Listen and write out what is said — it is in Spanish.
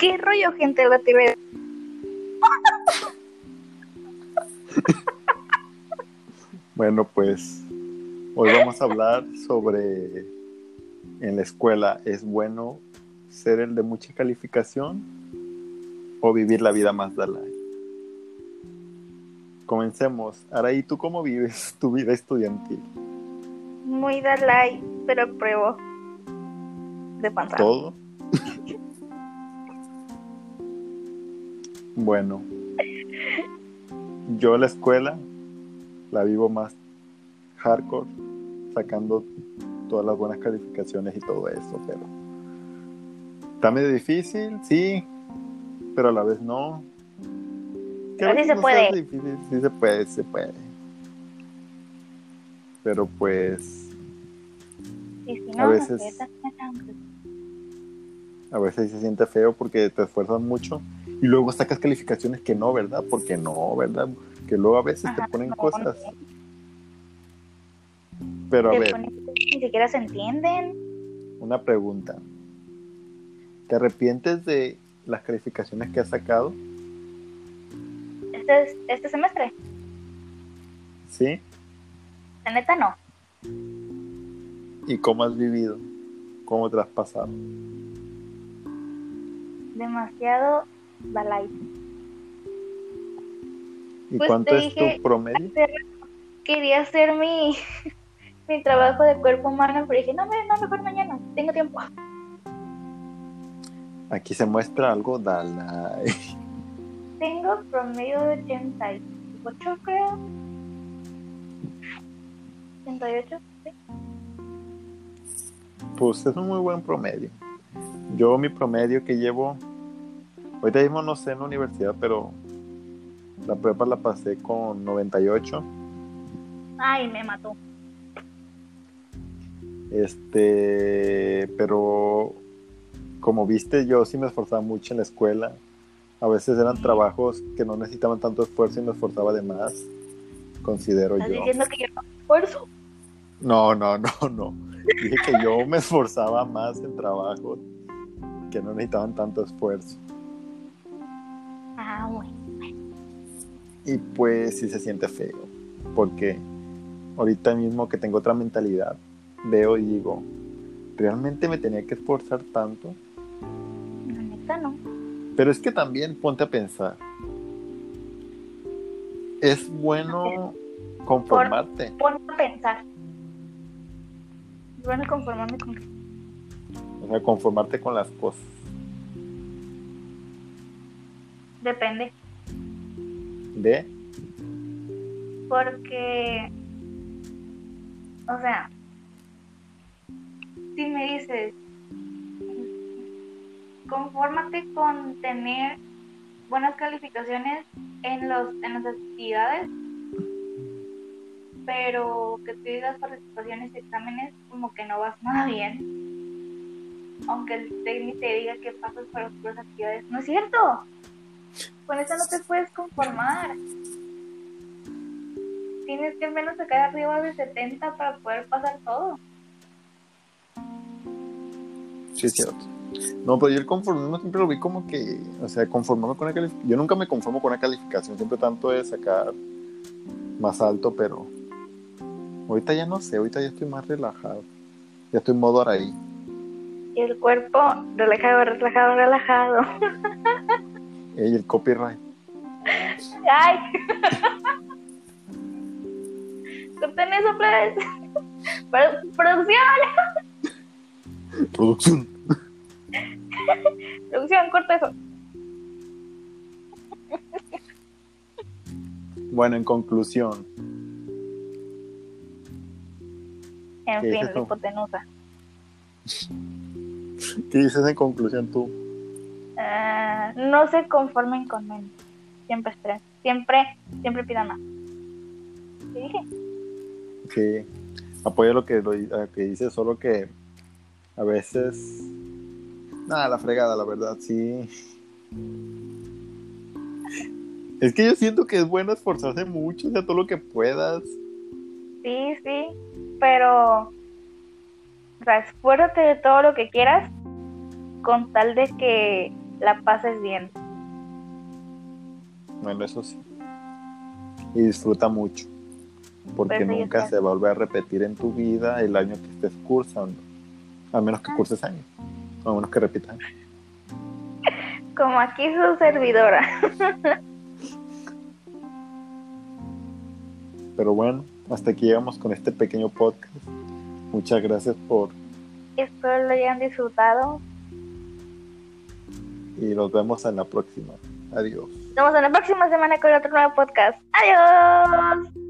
¿Qué rollo, gente? La TV. Bueno, pues hoy vamos a hablar sobre en la escuela, ¿es bueno ser el de mucha calificación o vivir la vida más Dalai? Comencemos. Araí, ¿tú cómo vives tu vida estudiantil? Muy Dalai, pero pruebo de panza. ¿Todo? Bueno, yo la escuela la vivo más hardcore, sacando todas las buenas calificaciones y todo eso, pero está medio difícil, sí, pero a la vez no. Pero sí se puede. difícil, sí se puede, se puede. Pero pues Y si a no, veces- a veces se siente feo porque te esfuerzas mucho y luego sacas calificaciones que no, ¿verdad? Porque no, ¿verdad? Que luego a veces Ajá, te ponen no, cosas. Pero a ver, ni siquiera se entienden. una pregunta. ¿Te arrepientes de las calificaciones que has sacado? Este, es- este semestre, ¿Sí? la neta no. ¿Y cómo has vivido? ¿Cómo te has pasado? Demasiado Dalai. ¿Y Pues cuánto es dije- tu promedio? Quería hacer mi, mi trabajo de cuerpo humano, pero dije, no, no, mejor mañana, tengo tiempo. Aquí se muestra algo, Dalai. Tengo promedio de 88, creo. 88, sí. Pues es un muy buen promedio. Yo mi promedio que llevo, ahorita mismo no sé en la universidad, pero la prueba la pasé con 98. Ay, me mató. Este, pero como viste, yo sí me esforzaba mucho en la escuela. A veces eran trabajos que no necesitaban tanto esfuerzo y me esforzaba de más, considero ¿Estás yo. diciendo que yo no esfuerzo? No, no, no, no. Dije que yo me esforzaba más en trabajos que no necesitaban tanto esfuerzo. Ah, bueno. Y pues sí se siente feo, porque ahorita mismo que tengo otra mentalidad, veo y digo, ¿realmente me tenía que esforzar tanto? La neta no. Pero es que también ponte a pensar, es bueno conformarte. Ponme a pensar. Bueno, conformarme con O sea, conformarte con las cosas. Depende. ¿Ve? Porque, o sea, si me dices, confórmate con tener buenas calificaciones en, los, en las actividades, pero que tú digas participaciones y exámenes como que no vas nada bien. Aunque el técnico te diga que pasas por las actividades. No es cierto. Con eso no te puedes conformar tienes que al menos sacar arriba de 70 para poder pasar todo. Sí, es cierto. No, pero yo el conformismo siempre lo vi como que, o sea, conformarme con una calificación. Yo nunca me conformo con una calificación, siempre tanto de sacar más alto, pero ahorita ya no sé, ahorita ya estoy más relajado. Ya estoy en modo ahí. Y el cuerpo relajado, relajado, relajado. Ey, el copyright. ¡Ay! Corten eso, plebes. Pro- Producción, Producción. producción, corta eso. Bueno, en conclusión, En ¿Qué fin, la hipotenusa. ¿qué dices en conclusión tú? No se conformen con menos. Siempre esperen. Siempre, siempre pidan más. ¿Qué dije? Sí, apoyo lo que, lo, que dices, solo que a veces. Nada, la fregada, la verdad, sí. Es que yo siento que es bueno esforzarse mucho, o sea, todo lo que puedas. Sí, sí, pero o sea, esfuérzate de todo lo que quieras con tal de que la pases bien. Bueno, eso sí. Y disfruta mucho. Porque Pues nunca está. se va a volver a repetir en tu vida el año que estés cursando. A menos que curses años. A menos que repitas. Como aquí su servidora. Pero bueno, hasta aquí llegamos con este pequeño podcast. Muchas gracias por Espero lo hayan disfrutado. Y nos vemos en la próxima. Adiós. Nos vemos en la próxima semana con otro nuevo podcast. Adiós.